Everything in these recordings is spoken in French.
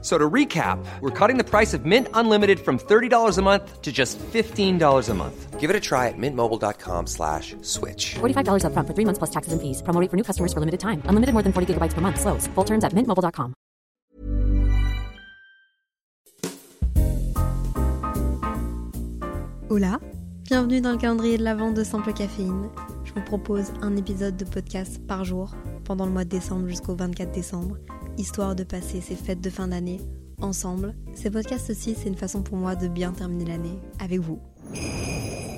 So to recap, we're cutting the price of Mint Unlimited from $30 a month to just $15 a month. Give it a try at mintmobile.com slash switch. $45 upfront for three months plus taxes and fees. Promo rate for new customers for limited time. Unlimited more than 40 gigabytes per month. Slows. Full terms at mintmobile.com. Hola, bienvenue dans le calendrier de la vente de Simple Caféine. Je vous propose un épisode de podcast par jour pendant le mois de décembre jusqu'au 24 décembre, histoire de passer ces fêtes de fin d'année ensemble. Ces podcasts aussi, c'est une façon pour moi de bien terminer l'année avec vous.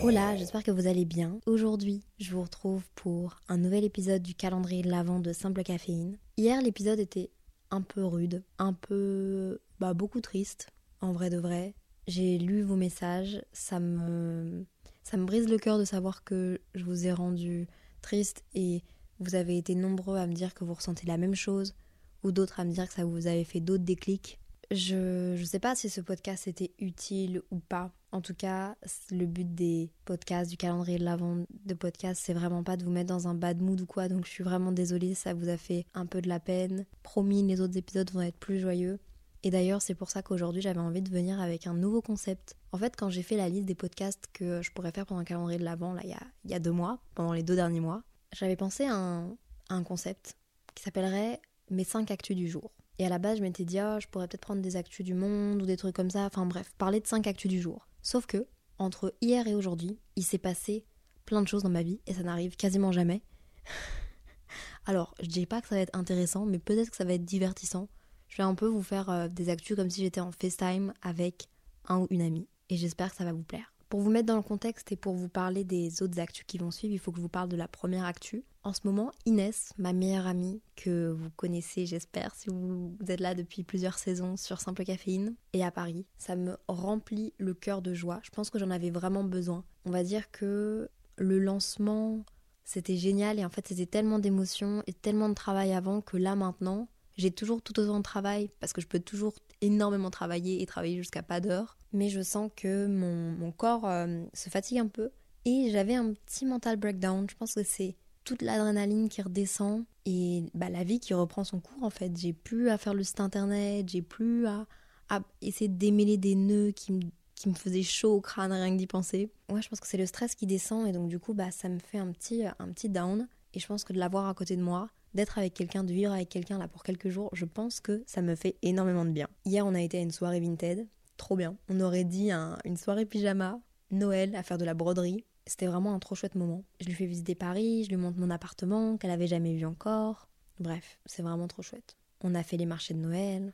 Hola, j'espère que vous allez bien. Aujourd'hui, je vous retrouve pour un nouvel épisode du calendrier de l'Avent de Simple Caféine. Hier, l'épisode était un peu rude, un peu bah, beaucoup triste, en vrai de vrai. J'ai lu vos messages, ça me ça me brise le cœur de savoir que je vous ai rendu triste et vous avez été nombreux à me dire que vous ressentez la même chose ou d'autres à me dire que ça vous avait fait d'autres déclics. Je ne sais pas si ce podcast était utile ou pas. En tout cas, le but des podcasts, du calendrier de l'avant de podcast, c'est vraiment pas de vous mettre dans un bad mood ou quoi. Donc je suis vraiment désolée, ça vous a fait un peu de la peine. Promis, les autres épisodes vont être plus joyeux. Et d'ailleurs, c'est pour ça qu'aujourd'hui, j'avais envie de venir avec un nouveau concept. En fait, quand j'ai fait la liste des podcasts que je pourrais faire pendant le calendrier de l'avant, là, il y a, y a deux mois, pendant les deux derniers mois, j'avais pensé un, à un concept qui s'appellerait mes 5 actus du jour. Et à la base, je m'étais dit, oh, je pourrais peut-être prendre des actus du monde ou des trucs comme ça. Enfin bref, parler de 5 actus du jour. Sauf que, entre hier et aujourd'hui, il s'est passé plein de choses dans ma vie et ça n'arrive quasiment jamais. Alors, je dis pas que ça va être intéressant, mais peut-être que ça va être divertissant. Je vais un peu vous faire euh, des actus comme si j'étais en FaceTime avec un ou une amie. Et j'espère que ça va vous plaire. Pour vous mettre dans le contexte et pour vous parler des autres actus qui vont suivre, il faut que je vous parle de la première actu. En ce moment, Inès, ma meilleure amie, que vous connaissez, j'espère, si vous êtes là depuis plusieurs saisons sur Simple Caféine, est à Paris. Ça me remplit le cœur de joie. Je pense que j'en avais vraiment besoin. On va dire que le lancement, c'était génial et en fait, c'était tellement d'émotions et tellement de travail avant que là maintenant, j'ai toujours tout autant de travail parce que je peux toujours énormément travailler et travailler jusqu'à pas d'heure. Mais je sens que mon, mon corps euh, se fatigue un peu. Et j'avais un petit mental breakdown. Je pense que c'est toute l'adrénaline qui redescend et bah, la vie qui reprend son cours en fait. J'ai plus à faire le site internet, j'ai plus à, à essayer de démêler des nœuds qui me, qui me faisaient chaud au crâne rien que d'y penser. Ouais, je pense que c'est le stress qui descend et donc du coup bah, ça me fait un petit, un petit down. Et je pense que de l'avoir à côté de moi, d'être avec quelqu'un, de vivre avec quelqu'un là pour quelques jours, je pense que ça me fait énormément de bien. Hier, on a été à une soirée Vinted, trop bien. On aurait dit une soirée pyjama, Noël, à faire de la broderie. C'était vraiment un trop chouette moment. Je lui fais visiter Paris, je lui montre mon appartement qu'elle avait jamais vu encore. Bref, c'est vraiment trop chouette. On a fait les marchés de Noël.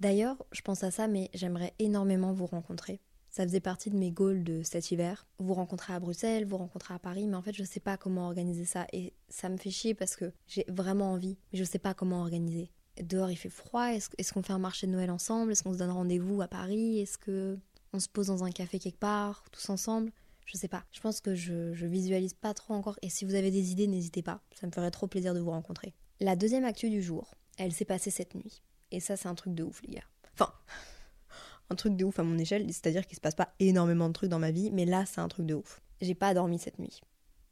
D'ailleurs, je pense à ça, mais j'aimerais énormément vous rencontrer. Ça faisait partie de mes goals de cet hiver. Vous rencontrer à Bruxelles, vous rencontrer à Paris, mais en fait, je sais pas comment organiser ça. Et ça me fait chier parce que j'ai vraiment envie, mais je sais pas comment organiser. Dehors, il fait froid. Est-ce qu'on fait un marché de Noël ensemble? Est-ce qu'on se donne rendez-vous à Paris? Est-ce que on se pose dans un café quelque part, tous ensemble? Je sais pas. Je pense que je, je visualise pas trop encore. Et si vous avez des idées, n'hésitez pas. Ça me ferait trop plaisir de vous rencontrer. La deuxième actu du jour, elle s'est passée cette nuit. Et ça, c'est un truc de ouf, les gars. Enfin, un truc de ouf à mon échelle, c'est-à-dire qu'il se passe pas énormément de trucs dans ma vie, mais là c'est un truc de ouf. J'ai pas dormi cette nuit.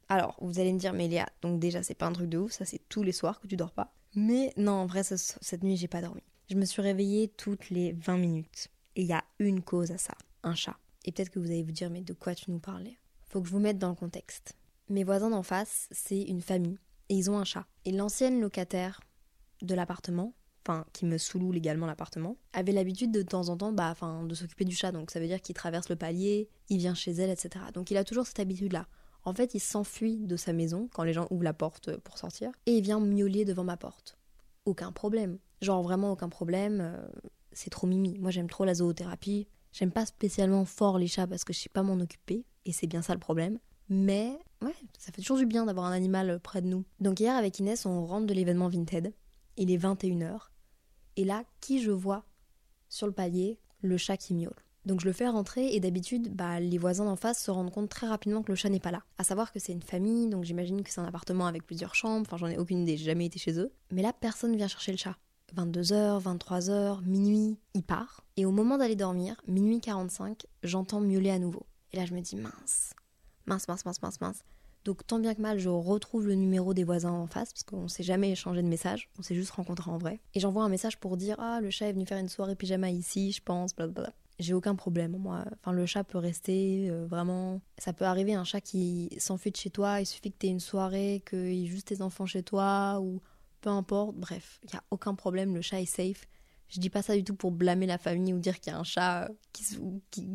Alors, vous allez me dire, mais Léa, donc déjà c'est pas un truc de ouf, ça c'est tous les soirs que tu dors pas. Mais non, en vrai, cette nuit j'ai pas dormi. Je me suis réveillée toutes les 20 minutes. Et il y a une cause à ça, un chat. Et peut-être que vous allez vous dire, mais de quoi tu nous parlais? Faut que je vous mette dans le contexte. Mes voisins d'en face, c'est une famille, et ils ont un chat. Et l'ancienne locataire de l'appartement, enfin qui me sous légalement l'appartement, avait l'habitude de, temps en temps bah, enfin, de s'occuper du chat. Donc ça veut dire qu'il traverse le palier, il vient chez elle, etc. Donc il a toujours cette habitude-là. En fait, il s'enfuit de sa maison quand les gens ouvrent la porte pour sortir et il vient miauler devant ma porte. Aucun problème. Genre vraiment aucun problème. Euh, c'est trop mimi. Moi j'aime trop la zoothérapie. J'aime pas spécialement fort les chats parce que je sais pas m'en occuper et c'est bien ça le problème. Mais ouais, ça fait toujours du bien d'avoir un animal près de nous. Donc hier avec Inès, on rentre de l'événement Vinted. Il est 21h et là, qui je vois sur le palier? Le chat qui miaule. Donc je le fais rentrer et d'habitude, bah, les voisins d'en face se rendent compte très rapidement que le chat n'est pas là. À savoir que c'est une famille, donc j'imagine que c'est un appartement avec plusieurs chambres, enfin j'en ai aucune idée, j'ai jamais été chez eux. Mais là, personne vient chercher le chat. 22h, 23h, minuit, il part. Et au moment d'aller dormir, minuit 45, j'entends miauler à nouveau. Et là, je me dis mince, mince, mince, mince, mince, mince. Donc tant bien que mal, je retrouve le numéro des voisins en face, parce qu'on s'est jamais échangé de message, on s'est juste rencontrés en vrai. Et j'envoie un message pour dire Ah, le chat est venu faire une soirée pyjama ici, je pense, blablabla. J'ai aucun problème, moi. Enfin, le chat peut rester, euh, vraiment. Ça peut arriver, un chat qui s'enfuit de chez toi, il suffit que t'aies une soirée, qu'il y ait juste tes enfants chez toi, ou peu importe. Bref, il n'y a aucun problème, le chat est safe. Je dis pas ça du tout pour blâmer la famille ou dire qu'il y a un chat qui, qui,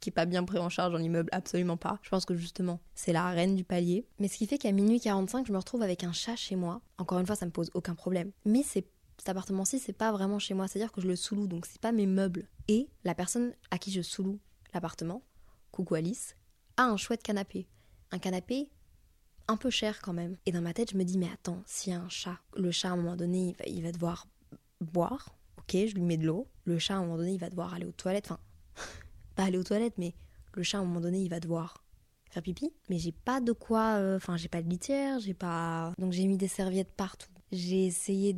qui est pas bien pris en charge dans l'immeuble, absolument pas. Je pense que justement, c'est la reine du palier. Mais ce qui fait qu'à minuit 45, je me retrouve avec un chat chez moi. Encore une fois, ça me pose aucun problème. Mais c'est cet appartement-ci, c'est pas vraiment chez moi, c'est-à-dire que je le sous-loue, donc c'est pas mes meubles. Et la personne à qui je sous-loue l'appartement, coucou Alice, a un chouette canapé. Un canapé un peu cher quand même. Et dans ma tête, je me dis, mais attends, s'il y a un chat, le chat à un moment donné, il va, devoir boire, ok, je lui mets de l'eau. Le chat à un moment donné, il va devoir aller aux toilettes, enfin, pas aller aux toilettes, mais le chat à un moment donné, il va devoir faire pipi. Mais j'ai pas de quoi, euh, enfin, j'ai pas de litière, j'ai pas. Donc j'ai mis des serviettes partout. J'ai essayé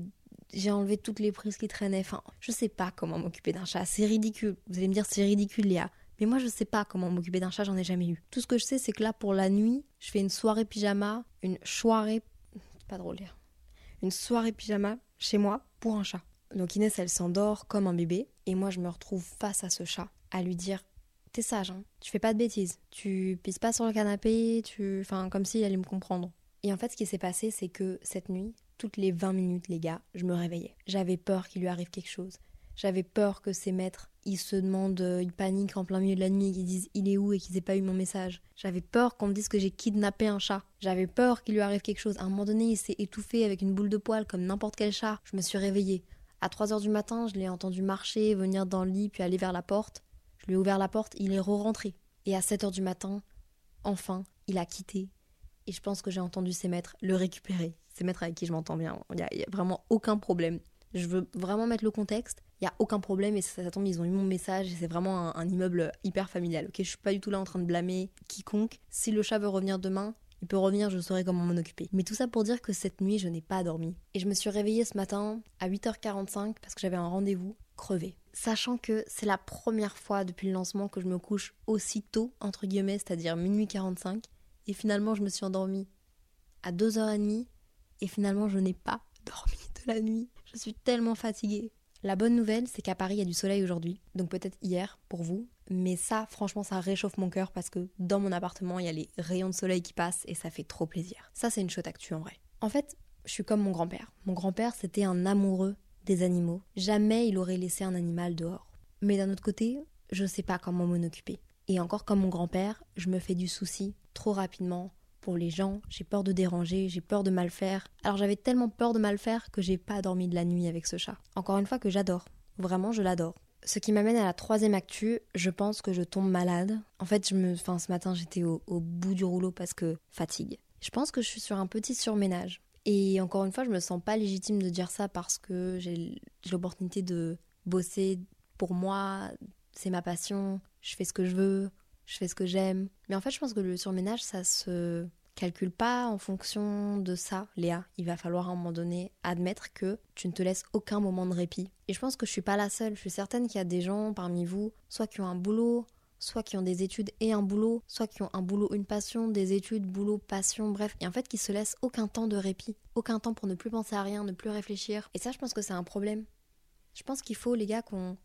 j'ai enlevé toutes les prises qui traînaient. Enfin, je sais pas comment m'occuper d'un chat. C'est ridicule. Vous allez me dire, c'est ridicule, Léa. Mais moi, je sais pas comment m'occuper d'un chat, j'en ai jamais eu. Tout ce que je sais, c'est que là, pour la nuit, je fais une soirée pyjama, une soirée. Pas drôle, Léa. Une soirée pyjama chez moi pour un chat. Donc Inès, elle s'endort comme un bébé. Et moi, je me retrouve face à ce chat, à lui dire T'es sage, hein. Tu fais pas de bêtises. Tu pisses pas sur le canapé, tu. Enfin, comme s'il allait me comprendre. Et en fait, ce qui s'est passé, c'est que cette nuit, toutes les 20 minutes, les gars, je me réveillais. J'avais peur qu'il lui arrive quelque chose. J'avais peur que ses maîtres, ils se demandent, euh, ils paniquent en plein milieu de la nuit et qu'ils disent il est où et qu'ils aient pas eu mon message. J'avais peur qu'on me dise que j'ai kidnappé un chat. J'avais peur qu'il lui arrive quelque chose. À un moment donné, il s'est étouffé avec une boule de poil comme n'importe quel chat. Je me suis réveillée. À 3 heures du matin, je l'ai entendu marcher, venir dans le lit, puis aller vers la porte. Je lui ai ouvert la porte, il est re-rentré. Et à 7 heures du matin, enfin, il a quitté. Et je pense que j'ai entendu ses maîtres le récupérer c'est maîtres avec qui je m'entends bien. Il n'y a, vraiment aucun problème. Je veux vraiment mettre le contexte. Il n'y a aucun problème et ça, tombe, ils ont eu mon message et c'est vraiment un, immeuble hyper familial. Ok, je suis pas du tout là en train de blâmer quiconque. Si le chat veut revenir demain, il peut revenir, je saurai comment m'en occuper. Mais tout ça pour dire que cette nuit, je n'ai pas dormi. Et je me suis réveillée ce matin à 8h45 parce que j'avais un rendez-vous crevé. Sachant que c'est la première fois depuis le lancement que je me couche aussi tôt, entre guillemets, c'est-à-dire minuit 45. Et finalement, je me suis endormie à 2h30 et finalement je n'ai pas dormi de la nuit. Je suis tellement fatiguée. La bonne nouvelle, c'est qu'à Paris, il y a du soleil aujourd'hui, donc peut-être hier pour vous, mais ça, franchement, ça réchauffe mon cœur parce que dans mon appartement, il y a les rayons de soleil qui passent et ça fait trop plaisir. Ça, c'est une chouette actu en vrai. En fait, je suis comme mon grand-père. Mon grand-père, c'était un amoureux des animaux. Jamais il aurait laissé un animal dehors. Mais d'un autre côté, je ne sais pas comment m'en occuper. Et encore comme mon grand-père, je me fais du souci trop rapidement pour les gens, j'ai peur de déranger, j'ai peur de mal faire. Alors j'avais tellement peur de mal faire que j'ai pas dormi de la nuit avec ce chat. Encore une fois que j'adore. Vraiment, je l'adore. Ce qui m'amène à la troisième actu, je pense que je tombe malade. En fait, je me, ce matin, j'étais au, au bout du rouleau parce que fatigue. Je pense que je suis sur un petit surménage. Et encore une fois, je me sens pas légitime de dire ça parce que j'ai l'opportunité de bosser pour moi, c'est ma passion, je fais ce que je veux, je fais ce que j'aime. Mais en fait, je pense que le surménage, ça se calcule pas en fonction de ça, Léa. Il va falloir à un moment donné admettre que tu ne te laisses aucun moment de répit. Et je pense que je suis pas la seule. Je suis certaine qu'il y a des gens parmi vous, soit qui ont un boulot, soit qui ont des études et un boulot, soit qui ont un boulot, une passion, des études, boulot, passion, bref, et en fait qui se laissent aucun temps de répit, aucun temps pour ne plus penser à rien, ne plus réfléchir. Et ça, je pense que c'est un problème. Je pense qu'il faut, les gars, qu'on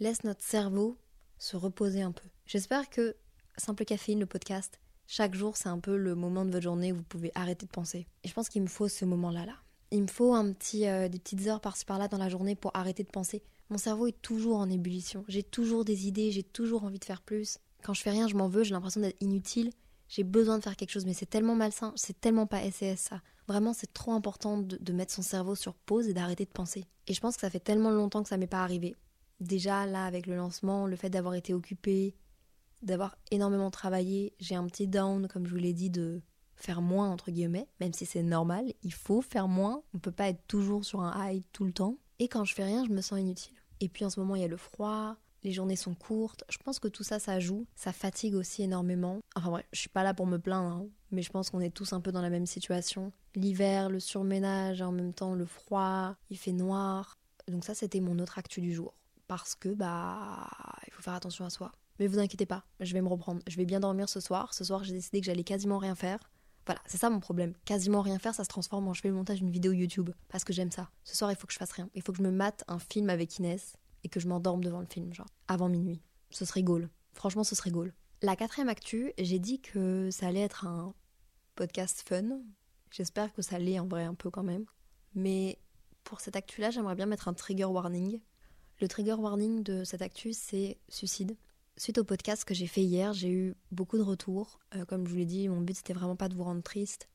laisse notre cerveau se reposer un peu. J'espère que Simple Caféine, le podcast, chaque jour, c'est un peu le moment de votre journée où vous pouvez arrêter de penser. Et je pense qu'il me faut ce moment-là. Là. Il me faut un petit, euh, des petites heures par-ci par-là dans la journée pour arrêter de penser. Mon cerveau est toujours en ébullition. J'ai toujours des idées, j'ai toujours envie de faire plus. Quand je fais rien, je m'en veux, j'ai l'impression d'être inutile. J'ai besoin de faire quelque chose, mais c'est tellement malsain, c'est tellement pas SES ça. Vraiment, c'est trop important de, de mettre son cerveau sur pause et d'arrêter de penser. Et je pense que ça fait tellement longtemps que ça m'est pas arrivé. Déjà, là, avec le lancement, le fait d'avoir été occupée, d'avoir énormément travaillé. J'ai un petit down, comme je vous l'ai dit, de faire moins, entre guillemets, même si c'est normal, il faut faire moins. On peut pas être toujours sur un high tout le temps. Et quand je fais rien, je me sens inutile. Et puis en ce moment, il y a le froid, les journées sont courtes. Je pense que tout ça, ça joue. Ça fatigue aussi énormément. Enfin bref, je suis pas là pour me plaindre, hein, mais je pense qu'on est tous un peu dans la même situation. L'hiver, le surménage, en même temps le froid, il fait noir. Donc ça, c'était mon autre actu du jour. Parce que, bah, il faut faire attention à soi. Mais vous inquiétez pas, je vais me reprendre. Je vais bien dormir ce soir. Ce soir, j'ai décidé que j'allais quasiment rien faire. Voilà, c'est ça mon problème. Quasiment rien faire, ça se transforme en je fais le montage d'une vidéo YouTube. Parce que j'aime ça. Ce soir, il faut que je fasse rien. Il faut que je me mate un film avec Inès et que je m'endorme devant le film, genre, avant minuit. Ce serait goal. Franchement, ce serait goal. La quatrième actu, j'ai dit que ça allait être un podcast fun. J'espère que ça l'est en vrai un peu quand même. Mais pour cette actu-là, j'aimerais bien mettre un trigger warning. Le trigger warning de cette actu, c'est suicide. Suite au podcast que j'ai fait hier, j'ai eu beaucoup de retours. Euh, comme je vous l'ai dit, mon but c'était vraiment pas de vous rendre triste.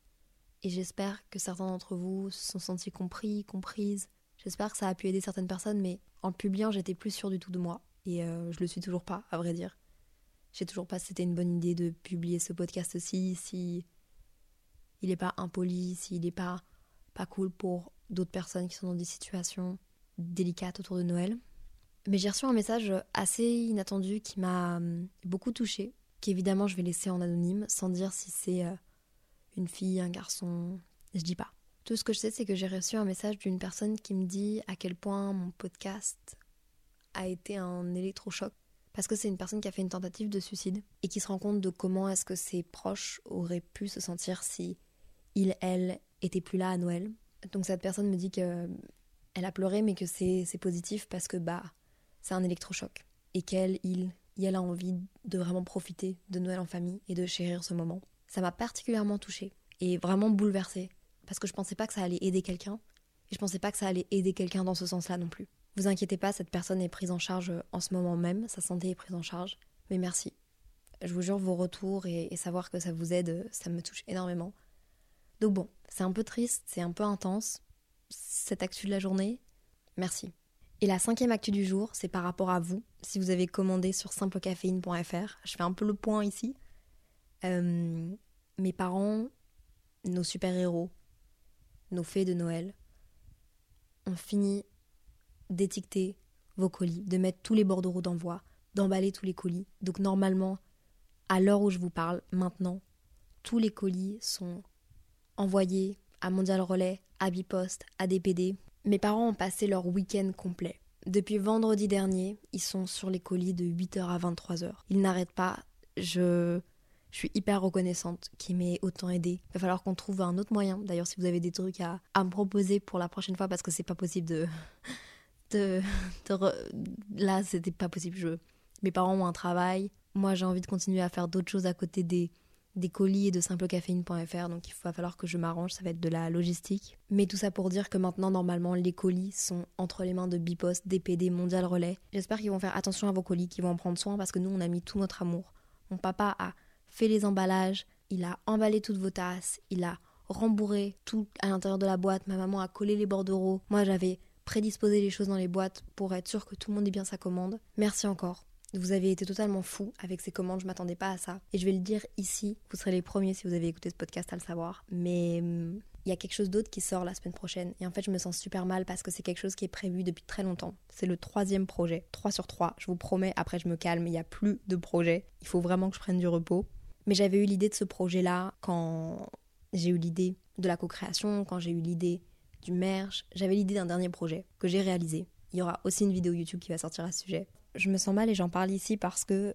Et j'espère que certains d'entre vous se sont sentis compris, comprises. J'espère que ça a pu aider certaines personnes, mais en publiant, j'étais plus sûre du tout de moi. Et euh, je le suis toujours pas, à vrai dire. J'ai toujours pas si c'était une bonne idée de publier ce podcast aussi, si il est pas impoli, s'il est pas, pas cool pour d'autres personnes qui sont dans des situations délicates autour de Noël. Mais j'ai reçu un message assez inattendu qui m'a hum, beaucoup touchée, qu'évidemment je vais laisser en anonyme, sans dire si c'est euh, une fille, un garçon, je dis pas. Tout ce que je sais, c'est que j'ai reçu un message d'une personne qui me dit à quel point mon podcast a été un électrochoc. Parce que c'est une personne qui a fait une tentative de suicide et qui se rend compte de comment est-ce que ses proches auraient pu se sentir si il, elle, était plus là à Noël. Donc cette personne me dit que elle a pleuré mais que c'est positif parce que bah c'est un électrochoc et qu'elle, il, elle a envie de vraiment profiter de Noël en famille et de chérir ce moment? Ça m'a particulièrement touchée et vraiment bouleversée parce que je pensais pas que ça allait aider quelqu'un et je pensais pas que ça allait aider quelqu'un dans ce sens-là non plus. Vous inquiétez pas, cette personne est prise en charge en ce moment même, sa santé est prise en charge. Mais merci. Je vous jure, vos retours et, et savoir que ça vous aide, ça me touche énormément. Donc bon, c'est un peu triste, c'est un peu intense, cette actu de la journée. Merci. Et la cinquième actu du jour, c'est par rapport à vous. Si vous avez commandé sur simplecaféine.fr, je fais un peu le point ici. Euh, mes parents, nos super-héros, nos fées de Noël, ont fini d'étiqueter vos colis, de mettre tous les bordereaux d'envoi, d'emballer tous les colis. Donc normalement, à l'heure où je vous parle, maintenant, tous les colis sont envoyés à Mondial Relais, à Bipost, à DPD. Mes parents ont passé leur week-end complet. Depuis vendredi dernier, ils sont sur les colis de 8h à 23h. Ils n'arrêtent pas. Je, je suis hyper reconnaissante qu'ils m'aient autant aidé. Il va falloir qu'on trouve un autre moyen. D'ailleurs, si vous avez des trucs à, me proposer pour la prochaine fois, parce que c'est pas possible de, de, là c'était pas possible je... mes parents ont un travail moi j'ai envie de continuer à faire d'autres choses à côté des des colis et de simplecaféine.fr donc il va falloir que je m'arrange ça va être de la logistique mais tout ça pour dire que maintenant normalement les colis sont entre les mains de Bipost, DPD, Mondial Relais j'espère qu'ils vont faire attention à vos colis qu'ils vont en prendre soin parce que nous on a mis tout notre amour mon papa a fait les emballages il a emballé toutes vos tasses il a rembourré tout à l'intérieur de la boîte ma maman a collé les bordereaux moi j'avais prédisposer les choses dans les boîtes pour être sûr que tout le monde ait bien sa commande. Merci encore. Vous avez été totalement fou avec ces commandes, je m'attendais pas à ça. Et je vais le dire ici, vous serez les premiers si vous avez écouté ce podcast à le savoir. Mais hum, il y a quelque chose d'autre qui sort la semaine prochaine. Et en fait, je me sens super mal parce que c'est quelque chose qui est prévu depuis très longtemps. C'est le troisième projet. 3 sur 3. Je vous promets, après je me calme, il n'y a plus de projet. Il faut vraiment que je prenne du repos. Mais j'avais eu l'idée de ce projet-là quand j'ai eu l'idée de la co-création, quand j'ai eu l'idée du merch. J'avais l'idée d'un dernier projet que j'ai réalisé. Il y aura aussi une vidéo YouTube qui va sortir à ce sujet. Je me sens mal et j'en parle ici parce que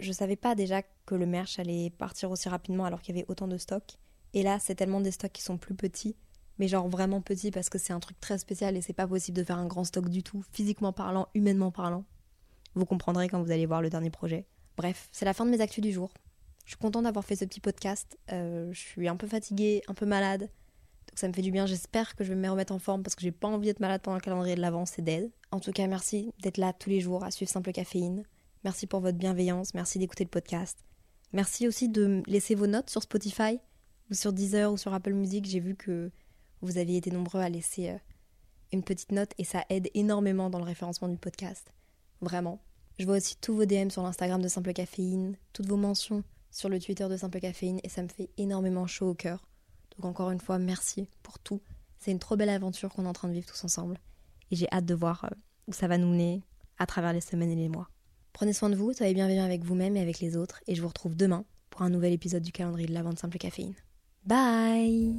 je savais pas déjà que le merch allait partir aussi rapidement alors qu'il y avait autant de stocks. Et là, c'est tellement des stocks qui sont plus petits, mais genre vraiment petits parce que c'est un truc très spécial et c'est pas possible de faire un grand stock du tout, physiquement parlant, humainement parlant. Vous comprendrez quand vous allez voir le dernier projet. Bref, c'est la fin de mes actus du jour. Je suis contente d'avoir fait ce petit podcast. Euh, je suis un peu fatiguée, un peu malade. Donc ça me fait du bien, j'espère que je vais me remettre en forme parce que j'ai pas envie d'être malade pendant le calendrier de l'avance et d'aide. En tout cas, merci d'être là tous les jours à suivre Simple Caféine. Merci pour votre bienveillance, merci d'écouter le podcast. Merci aussi de laisser vos notes sur Spotify ou sur Deezer ou sur Apple Music. J'ai vu que vous aviez été nombreux à laisser euh, une petite note et ça aide énormément dans le référencement du podcast. Vraiment. Je vois aussi tous vos DM sur l'Instagram de Simple Caféine, toutes vos mentions sur le Twitter de Simple Caféine et ça me fait énormément chaud au cœur. Donc encore une fois, merci pour tout. C'est une trop belle aventure qu'on est en train de vivre tous ensemble. Et j'ai hâte de voir euh, où ça va nous mener à travers les semaines et les mois. Prenez soin de vous, soyez bienveillants avec vous-même et avec les autres. Et je vous retrouve demain pour un nouvel épisode du calendrier de la vente simple caféine. Bye